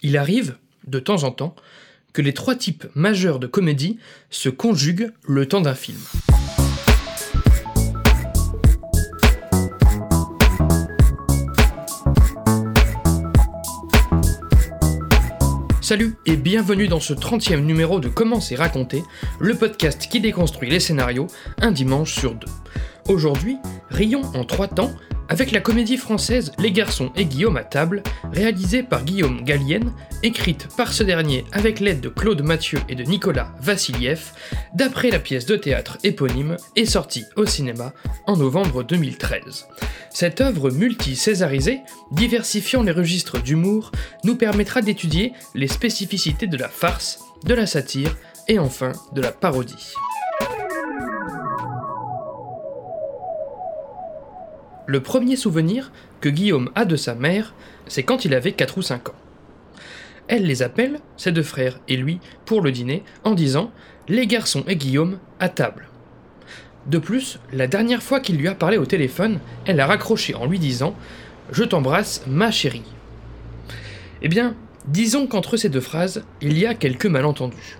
Il arrive, de temps en temps, que les trois types majeurs de comédie se conjuguent le temps d'un film. Salut et bienvenue dans ce 30e numéro de Comment c'est raconté, le podcast qui déconstruit les scénarios un dimanche sur deux. Aujourd'hui, rions en trois temps avec la comédie française Les garçons et Guillaume à table, réalisée par Guillaume Gallienne, écrite par ce dernier avec l'aide de Claude Mathieu et de Nicolas Vassiliev, d'après la pièce de théâtre éponyme, et sortie au cinéma en novembre 2013. Cette œuvre multi-césarisée, diversifiant les registres d'humour, nous permettra d'étudier les spécificités de la farce, de la satire et enfin de la parodie. Le premier souvenir que Guillaume a de sa mère, c'est quand il avait 4 ou 5 ans. Elle les appelle, ses deux frères et lui, pour le dîner, en disant Les garçons et Guillaume à table. De plus, la dernière fois qu'il lui a parlé au téléphone, elle a raccroché en lui disant Je t'embrasse, ma chérie. Eh bien, disons qu'entre ces deux phrases, il y a quelques malentendus.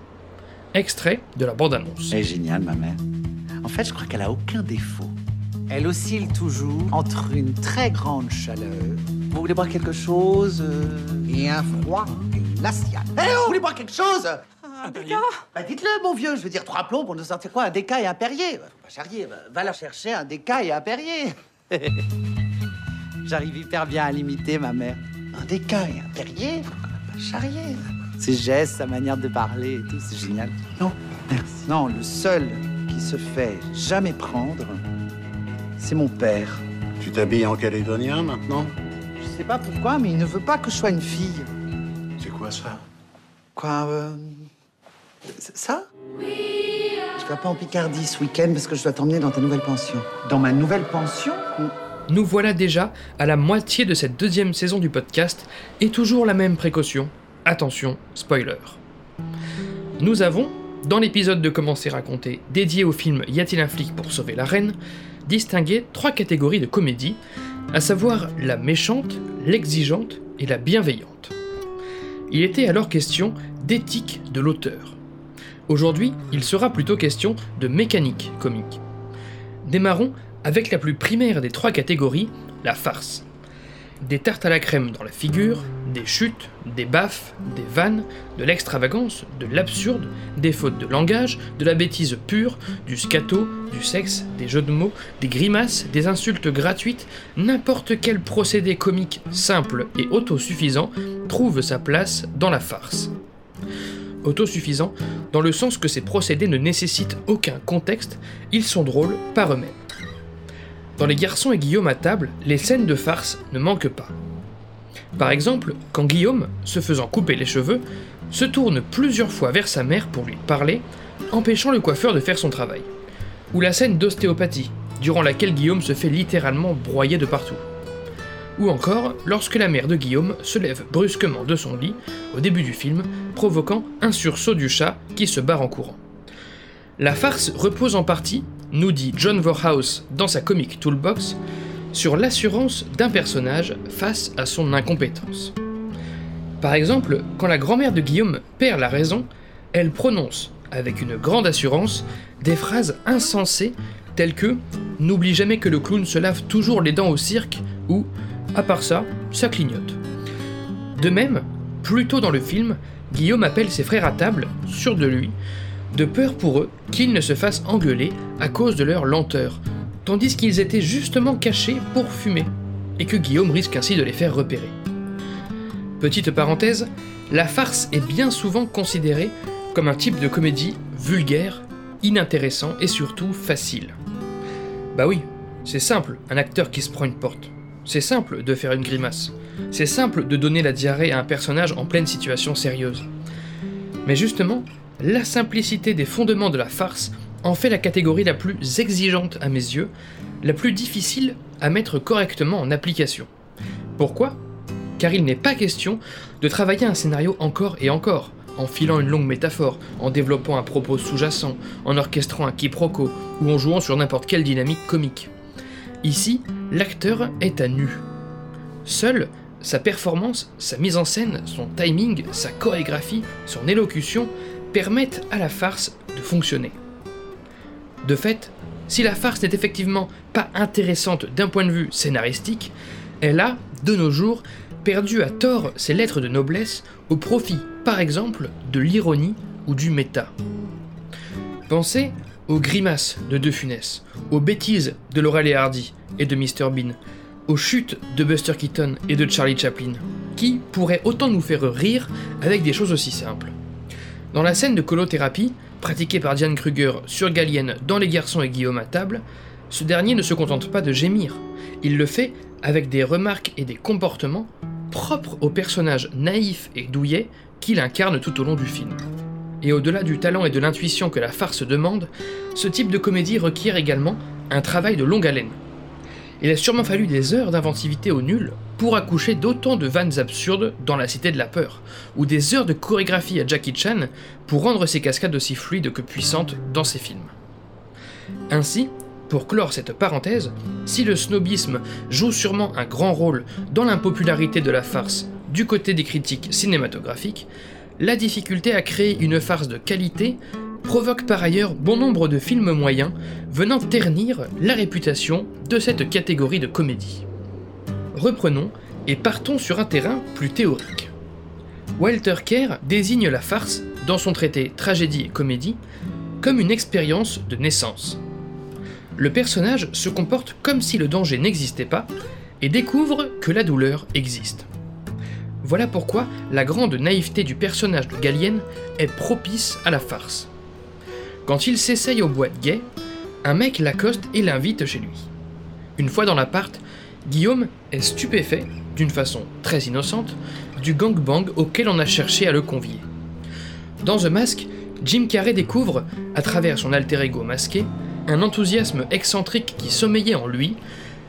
Extrait de la bande-annonce. Elle est géniale, ma mère. En fait, je crois qu'elle a aucun défaut. Elle oscille toujours entre une très grande chaleur. Vous voulez boire quelque chose euh, Et un froid glacial. Eh oh Vous voulez boire quelque chose Un déca? Bah, Dites-le, mon vieux. Je veux dire, trois plombs pour nous sortir quoi Un déca et un perrier bah, Faut pas charrier. bah, va la chercher un déca et un perrier. J'arrive hyper bien à l'imiter, ma mère. Un déca et un perrier? Faut pas charrier. Ses gestes, sa manière de parler et tout, c'est génial. Non, merci. Non, le seul qui se fait jamais prendre, c'est mon père. Tu t'habilles en calédonien maintenant Je sais pas pourquoi, mais il ne veut pas que je sois une fille. C'est quoi ça Quoi euh... Ça Je vais pas en Picardie ce week-end parce que je dois t'emmener dans ta nouvelle pension. Dans ma nouvelle pension Nous voilà déjà à la moitié de cette deuxième saison du podcast, et toujours la même précaution. Attention, spoiler. Nous avons, dans l'épisode de Comment c'est raconté, dédié au film Y a-t-il un flic pour sauver la reine, distingué trois catégories de comédie, à savoir la méchante, l'exigeante et la bienveillante. Il était alors question d'éthique de l'auteur. Aujourd'hui, il sera plutôt question de mécanique comique. Démarrons avec la plus primaire des trois catégories, la farce. Des tartes à la crème dans la figure, des chutes, des baffes, des vannes, de l'extravagance, de l'absurde, des fautes de langage, de la bêtise pure, du scato, du sexe, des jeux de mots, des grimaces, des insultes gratuites, n'importe quel procédé comique simple et autosuffisant trouve sa place dans la farce. Autosuffisant dans le sens que ces procédés ne nécessitent aucun contexte, ils sont drôles par eux-mêmes. Dans Les garçons et Guillaume à table, les scènes de farce ne manquent pas. Par exemple, quand Guillaume, se faisant couper les cheveux, se tourne plusieurs fois vers sa mère pour lui parler, empêchant le coiffeur de faire son travail. Ou la scène d'ostéopathie, durant laquelle Guillaume se fait littéralement broyer de partout. Ou encore lorsque la mère de Guillaume se lève brusquement de son lit, au début du film, provoquant un sursaut du chat qui se barre en courant. La farce repose en partie, nous dit John Vorhaus dans sa comique Toolbox, sur l'assurance d'un personnage face à son incompétence. Par exemple, quand la grand-mère de Guillaume perd la raison, elle prononce, avec une grande assurance, des phrases insensées telles que N'oublie jamais que le clown se lave toujours les dents au cirque ou À part ça, ça clignote. De même, plus tôt dans le film, Guillaume appelle ses frères à table, sûr de lui, de peur pour eux qu'ils ne se fassent engueuler à cause de leur lenteur, tandis qu'ils étaient justement cachés pour fumer, et que Guillaume risque ainsi de les faire repérer. Petite parenthèse, la farce est bien souvent considérée comme un type de comédie vulgaire, inintéressant et surtout facile. Bah oui, c'est simple, un acteur qui se prend une porte. C'est simple de faire une grimace. C'est simple de donner la diarrhée à un personnage en pleine situation sérieuse. Mais justement, la simplicité des fondements de la farce en fait la catégorie la plus exigeante à mes yeux, la plus difficile à mettre correctement en application. Pourquoi? Car il n'est pas question de travailler un scénario encore et encore, en filant une longue métaphore, en développant un propos sous-jacent, en orchestrant un quiproquo, ou en jouant sur n'importe quelle dynamique comique. Ici, l'acteur est à nu. Seul, sa performance, sa mise en scène, son timing, sa chorégraphie, son élocution permettent à la farce de fonctionner. De fait, si la farce n'est effectivement pas intéressante d'un point de vue scénaristique, elle a, de nos jours, perdu à tort ses lettres de noblesse au profit, par exemple, de l'ironie ou du méta. Pensez aux grimaces de De Funès, aux bêtises de Laurel et Hardy et de Mr Bean, aux chutes de Buster Keaton et de Charlie Chaplin, qui pourraient autant nous faire rire avec des choses aussi simples. Dans la scène de colothérapie, pratiquée par Diane Kruger sur Gallienne dans Les Garçons et Guillaume à table, ce dernier ne se contente pas de gémir, il le fait avec des remarques et des comportements propres au personnage naïf et douillet qu'il incarne tout au long du film. Et au-delà du talent et de l'intuition que la farce demande, ce type de comédie requiert également un travail de longue haleine. Il a sûrement fallu des heures d'inventivité au nul pour accoucher d'autant de vannes absurdes dans La Cité de la Peur, ou des heures de chorégraphie à Jackie Chan pour rendre ses cascades aussi fluides que puissantes dans ses films. Ainsi, pour clore cette parenthèse, si le snobisme joue sûrement un grand rôle dans l'impopularité de la farce du côté des critiques cinématographiques, la difficulté à créer une farce de qualité provoque par ailleurs bon nombre de films moyens venant ternir la réputation de cette catégorie de comédie. Reprenons et partons sur un terrain plus théorique. Walter Kerr désigne la farce, dans son traité Tragédie et comédie, comme une expérience de naissance. Le personnage se comporte comme si le danger n'existait pas et découvre que la douleur existe. Voilà pourquoi la grande naïveté du personnage de Gallienne est propice à la farce. Quand il s'essaye aux boîtes gays, un mec l'accoste et l'invite chez lui. Une fois dans l'appart, Guillaume est stupéfait, d'une façon très innocente, du gangbang auquel on a cherché à le convier. Dans The Mask, Jim Carrey découvre, à travers son alter ego masqué, un enthousiasme excentrique qui sommeillait en lui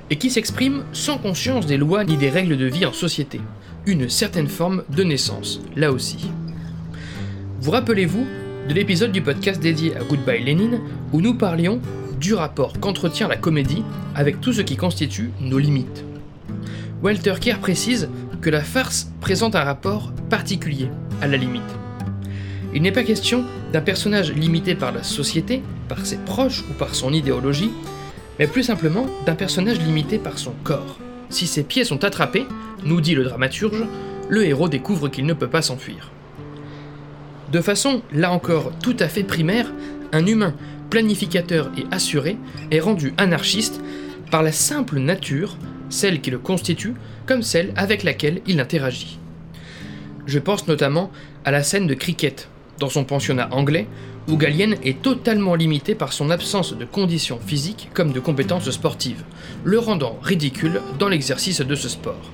et qui s'exprime sans conscience des lois ni des règles de vie en société. Une certaine forme de naissance, là aussi. Vous rappelez-vous de l'épisode du podcast dédié à Goodbye Lenin où nous parlions du rapport qu'entretient la comédie avec tout ce qui constitue nos limites. Walter Kerr précise que la farce présente un rapport particulier à la limite. Il n'est pas question d'un personnage limité par la société, par ses proches ou par son idéologie, mais plus simplement d'un personnage limité par son corps. Si ses pieds sont attrapés, nous dit le dramaturge, le héros découvre qu'il ne peut pas s'enfuir. De façon, là encore, tout à fait primaire, un humain planificateur et assuré, est rendu anarchiste par la simple nature, celle qui le constitue, comme celle avec laquelle il interagit. Je pense notamment à la scène de cricket, dans son pensionnat anglais, où Gallienne est totalement limité par son absence de conditions physiques comme de compétences sportives, le rendant ridicule dans l'exercice de ce sport.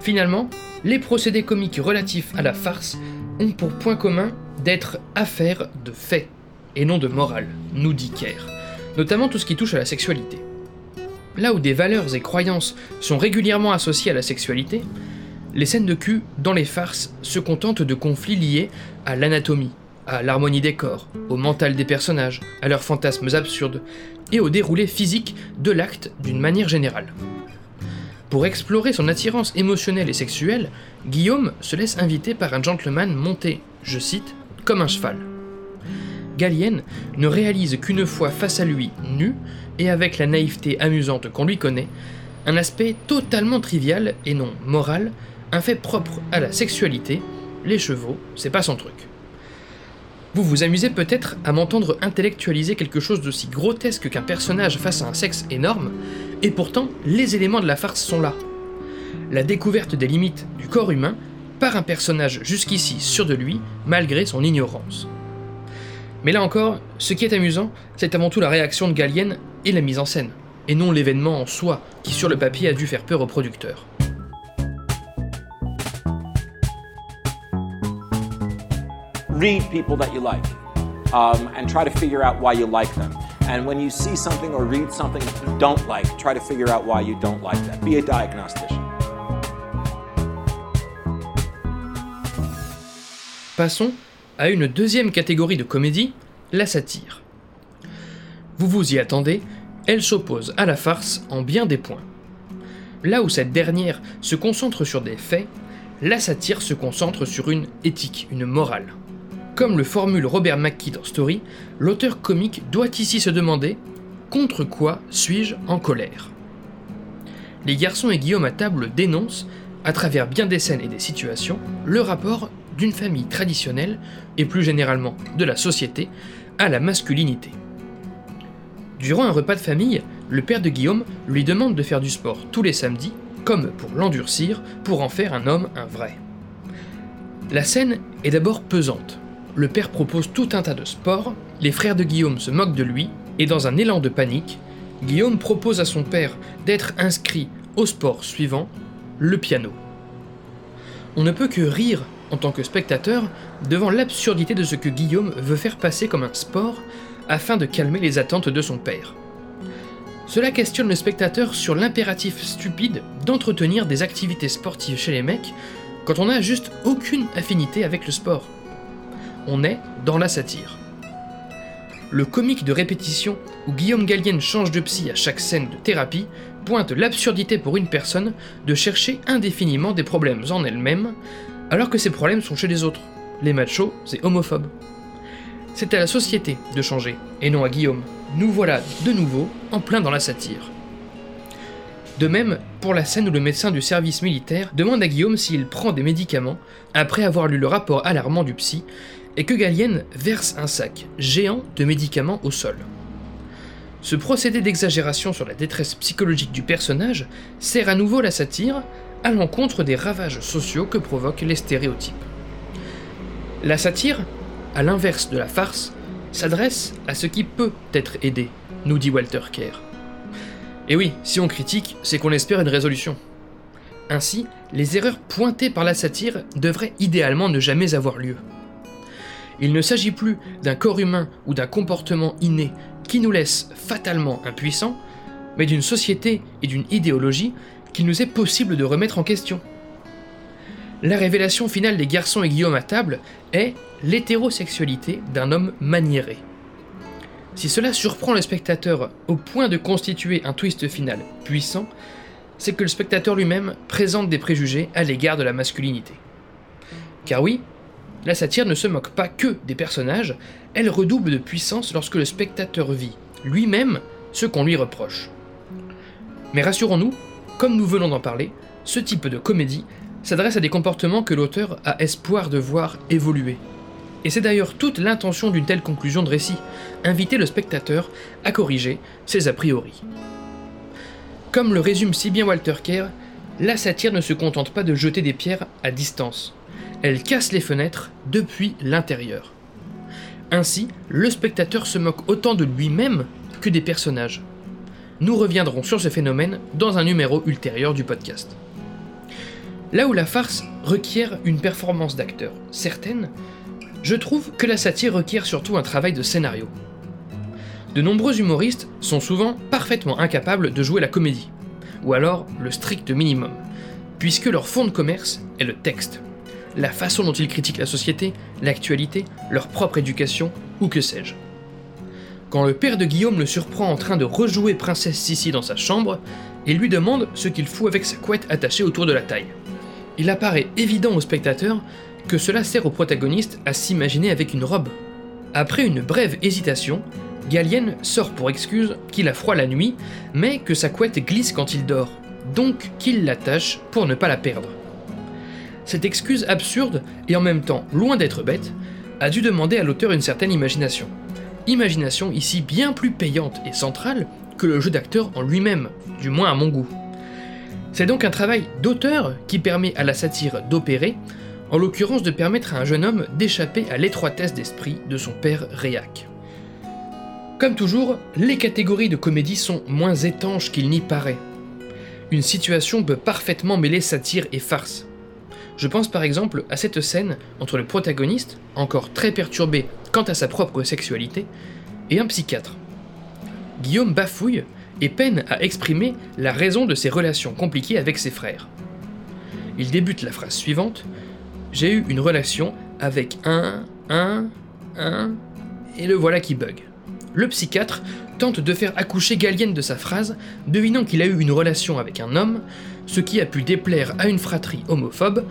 Finalement, les procédés comiques relatifs à la farce ont pour point commun d'être affaire de faits et non de morale, nous dit Kerr, notamment tout ce qui touche à la sexualité. Là où des valeurs et croyances sont régulièrement associées à la sexualité, les scènes de cul dans les farces se contentent de conflits liés à l'anatomie, à l'harmonie des corps, au mental des personnages, à leurs fantasmes absurdes et au déroulé physique de l'acte d'une manière générale. Pour explorer son attirance émotionnelle et sexuelle, Guillaume se laisse inviter par un gentleman monté, je cite, comme un cheval. Gallienne ne réalise qu'une fois face à lui, nu, et avec la naïveté amusante qu'on lui connaît, un aspect totalement trivial et non moral, un fait propre à la sexualité, les chevaux, c'est pas son truc. Vous vous amusez peut-être à m'entendre intellectualiser quelque chose d'aussi grotesque qu'un personnage face à un sexe énorme, et pourtant les éléments de la farce sont là. La découverte des limites du corps humain par un personnage jusqu'ici sûr de lui, malgré son ignorance. Mais là encore, ce qui est amusant, c'est avant tout la réaction de Gallienne et la mise en scène, et non l'événement en soi qui sur le papier a dû faire peur au producteur. Read people that you like um, and try to figure out why you like them. And when you see something or read something that you don't like, try to figure out why you don't like that. Be a diagnostician. Passons à une deuxième catégorie de comédie, la satire. Vous vous y attendez, elle s'oppose à la farce en bien des points. Là où cette dernière se concentre sur des faits, la satire se concentre sur une éthique, une morale. Comme le formule Robert McKee dans Story, l'auteur comique doit ici se demander contre quoi suis-je en colère? Les garçons et Guillaume à table dénoncent, à travers bien des scènes et des situations, le rapport d'une famille traditionnelle, et plus généralement de la société, à la masculinité. Durant un repas de famille, le père de Guillaume lui demande de faire du sport tous les samedis, comme pour l'endurcir, pour en faire un homme un vrai. La scène est d'abord pesante. Le père propose tout un tas de sports, les frères de Guillaume se moquent de lui, et dans un élan de panique, Guillaume propose à son père d'être inscrit au sport suivant, le piano. On ne peut que rire en tant que spectateur devant l'absurdité de ce que Guillaume veut faire passer comme un sport afin de calmer les attentes de son père. Cela questionne le spectateur sur l'impératif stupide d'entretenir des activités sportives chez les mecs quand on n'a juste aucune affinité avec le sport. On est dans la satire. Le comique de répétition où Guillaume Gallienne change de psy à chaque scène de thérapie pointe l'absurdité pour une personne de chercher indéfiniment des problèmes en elle-même alors que ces problèmes sont chez les autres. Les machos, c'est homophobe. C'est à la société de changer, et non à Guillaume. Nous voilà de nouveau en plein dans la satire. De même, pour la scène où le médecin du service militaire demande à Guillaume s'il prend des médicaments après avoir lu le rapport alarmant du psy, et que Gallienne verse un sac géant de médicaments au sol. Ce procédé d'exagération sur la détresse psychologique du personnage sert à nouveau la satire à l'encontre des ravages sociaux que provoquent les stéréotypes. La satire, à l'inverse de la farce, s'adresse à ce qui peut être aidé, nous dit Walter Kerr. Et oui, si on critique, c'est qu'on espère une résolution. Ainsi, les erreurs pointées par la satire devraient idéalement ne jamais avoir lieu. Il ne s'agit plus d'un corps humain ou d'un comportement inné qui nous laisse fatalement impuissants, mais d'une société et d'une idéologie qu'il nous est possible de remettre en question. La révélation finale des garçons et Guillaume à table est l'hétérosexualité d'un homme maniéré. Si cela surprend le spectateur au point de constituer un twist final puissant, c'est que le spectateur lui-même présente des préjugés à l'égard de la masculinité. Car oui, la satire ne se moque pas que des personnages, elle redouble de puissance lorsque le spectateur vit lui-même ce qu'on lui reproche. Mais rassurons-nous, comme nous venons d'en parler, ce type de comédie s'adresse à des comportements que l'auteur a espoir de voir évoluer. Et c'est d'ailleurs toute l'intention d'une telle conclusion de récit, inviter le spectateur à corriger ses a priori. Comme le résume si bien Walter Kerr, la satire ne se contente pas de jeter des pierres à distance, elle casse les fenêtres depuis l'intérieur. Ainsi, le spectateur se moque autant de lui-même que des personnages. Nous reviendrons sur ce phénomène dans un numéro ultérieur du podcast. Là où la farce requiert une performance d'acteur certaine, je trouve que la satire requiert surtout un travail de scénario. De nombreux humoristes sont souvent parfaitement incapables de jouer la comédie, ou alors le strict minimum, puisque leur fond de commerce est le texte, la façon dont ils critiquent la société, l'actualité, leur propre éducation, ou que sais-je. Quand le père de Guillaume le surprend en train de rejouer Princesse Sissi dans sa chambre, il lui demande ce qu'il fout avec sa couette attachée autour de la taille il apparaît évident au spectateur que cela sert au protagoniste à s'imaginer avec une robe. Après une brève hésitation, Galien sort pour excuse qu'il a froid la nuit, mais que sa couette glisse quand il dort, donc qu'il l'attache pour ne pas la perdre. Cette excuse absurde, et en même temps loin d'être bête, a dû demander à l'auteur une certaine imagination. Imagination ici bien plus payante et centrale que le jeu d'acteur en lui-même, du moins à mon goût. C'est donc un travail d'auteur qui permet à la satire d'opérer, en l'occurrence de permettre à un jeune homme d'échapper à l'étroitesse d'esprit de son père Réac. Comme toujours, les catégories de comédie sont moins étanches qu'il n'y paraît. Une situation peut parfaitement mêler satire et farce. Je pense par exemple à cette scène entre le protagoniste, encore très perturbé quant à sa propre sexualité, et un psychiatre. Guillaume bafouille et peine à exprimer la raison de ses relations compliquées avec ses frères. Il débute la phrase suivante J'ai eu une relation avec un, un, un, et le voilà qui bug. Le psychiatre tente de faire accoucher Galien de sa phrase, devinant qu'il a eu une relation avec un homme, ce qui a pu déplaire à une fratrie homophobe,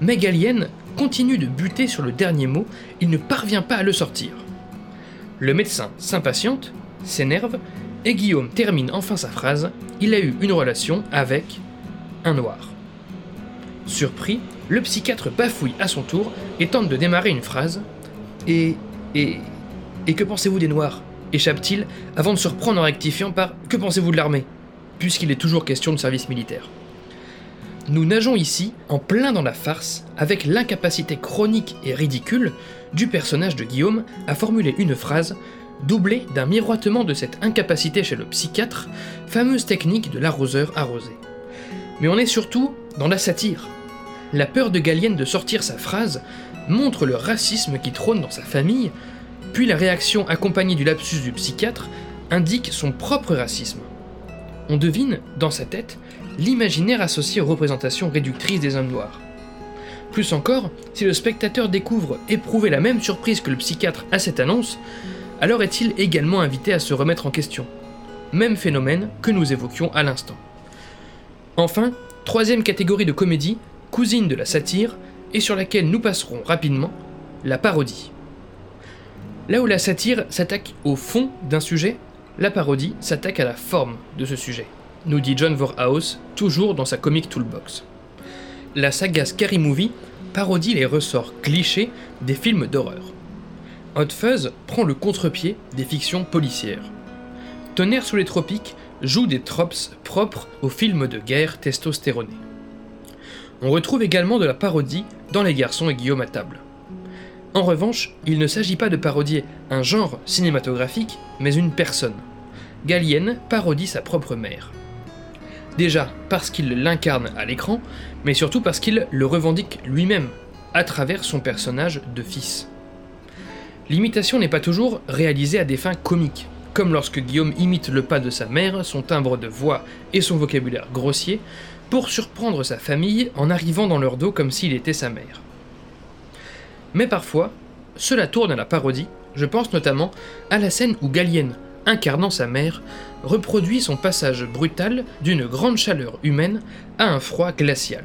mais Galien continue de buter sur le dernier mot, il ne parvient pas à le sortir. Le médecin s'impatiente, s'énerve, et Guillaume termine enfin sa phrase, il a eu une relation avec un noir. Surpris, le psychiatre bafouille à son tour et tente de démarrer une phrase. Et. et. et que pensez-vous des noirs? Échappe-t-il avant de se reprendre en rectifiant par Que pensez-vous de l'armée? puisqu'il est toujours question de service militaire. Nous nageons ici en plein dans la farce avec l'incapacité chronique et ridicule du personnage de Guillaume à formuler une phrase doublée d'un miroitement de cette incapacité chez le psychiatre, fameuse technique de l'arroseur arrosé. Mais on est surtout dans la satire. La peur de Gallienne de sortir sa phrase montre le racisme qui trône dans sa famille, puis la réaction accompagnée du lapsus du psychiatre indique son propre racisme. On devine, dans sa tête, l'imaginaire associé aux représentations réductrices des hommes noirs. Plus encore, si le spectateur découvre éprouver la même surprise que le psychiatre à cette annonce, alors est-il également invité à se remettre en question? Même phénomène que nous évoquions à l'instant. Enfin, troisième catégorie de comédie, cousine de la satire, et sur laquelle nous passerons rapidement, la parodie. Là où la satire s'attaque au fond d'un sujet, la parodie s'attaque à la forme de ce sujet, nous dit John Vorhaus, toujours dans sa comic toolbox. La saga Scary Movie parodie les ressorts clichés des films d'horreur. Hot Fuzz prend le contre-pied des fictions policières. Tonnerre sous les tropiques joue des tropes propres aux films de guerre testostéronés. On retrouve également de la parodie dans Les garçons et Guillaume à table. En revanche, il ne s'agit pas de parodier un genre cinématographique, mais une personne. Galien parodie sa propre mère. Déjà parce qu'il l'incarne à l'écran, mais surtout parce qu'il le revendique lui-même, à travers son personnage de fils. L'imitation n'est pas toujours réalisée à des fins comiques, comme lorsque Guillaume imite le pas de sa mère, son timbre de voix et son vocabulaire grossier, pour surprendre sa famille en arrivant dans leur dos comme s'il était sa mère. Mais parfois, cela tourne à la parodie, je pense notamment à la scène où Galien, incarnant sa mère, reproduit son passage brutal d'une grande chaleur humaine à un froid glacial.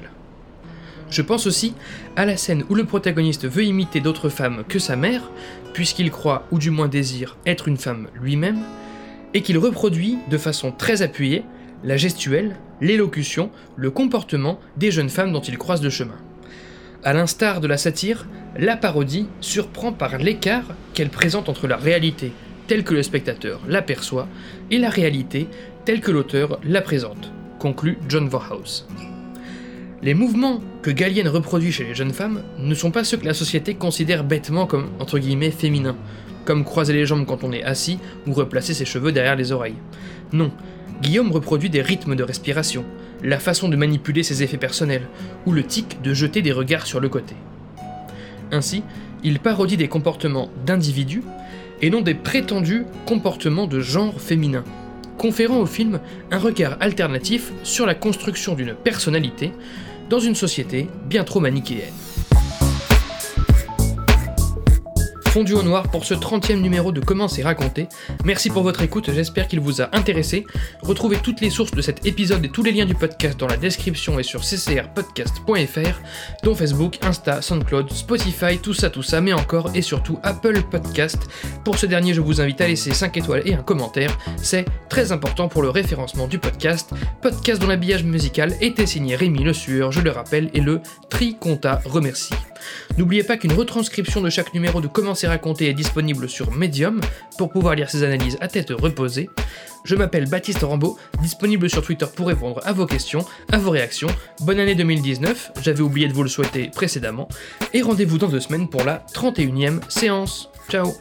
Je pense aussi à la scène où le protagoniste veut imiter d'autres femmes que sa mère, puisqu'il croit, ou du moins désire, être une femme lui-même, et qu'il reproduit de façon très appuyée la gestuelle, l'élocution, le comportement des jeunes femmes dont il croise le chemin. À l'instar de la satire, la parodie surprend par l'écart qu'elle présente entre la réalité telle que le spectateur l'aperçoit et la réalité telle que l'auteur la présente, conclut John Vorhaus. Les mouvements que Galien reproduit chez les jeunes femmes ne sont pas ceux que la société considère bêtement comme entre guillemets féminins, comme croiser les jambes quand on est assis ou replacer ses cheveux derrière les oreilles. Non, Guillaume reproduit des rythmes de respiration, la façon de manipuler ses effets personnels, ou le tic de jeter des regards sur le côté. Ainsi, il parodie des comportements d'individus et non des prétendus comportements de genre féminin, conférant au film un regard alternatif sur la construction d'une personnalité dans une société bien trop manichéenne. Fondu noir pour ce 30e numéro de Comment c'est raconté. Merci pour votre écoute, j'espère qu'il vous a intéressé. Retrouvez toutes les sources de cet épisode et tous les liens du podcast dans la description et sur ccrpodcast.fr, dont Facebook, Insta, SoundCloud, Spotify, tout ça, tout ça, mais encore et surtout Apple Podcast. Pour ce dernier, je vous invite à laisser 5 étoiles et un commentaire, c'est très important pour le référencement du podcast. Podcast dont l'habillage musical était signé Rémi Le Sueur, je le rappelle, et le Triconta remercie. N'oubliez pas qu'une retranscription de chaque numéro de Comment c'est raconté est disponible sur Medium pour pouvoir lire ces analyses à tête reposée. Je m'appelle Baptiste Rambaud, disponible sur Twitter pour répondre à vos questions, à vos réactions. Bonne année 2019, j'avais oublié de vous le souhaiter précédemment, et rendez-vous dans deux semaines pour la 31e séance. Ciao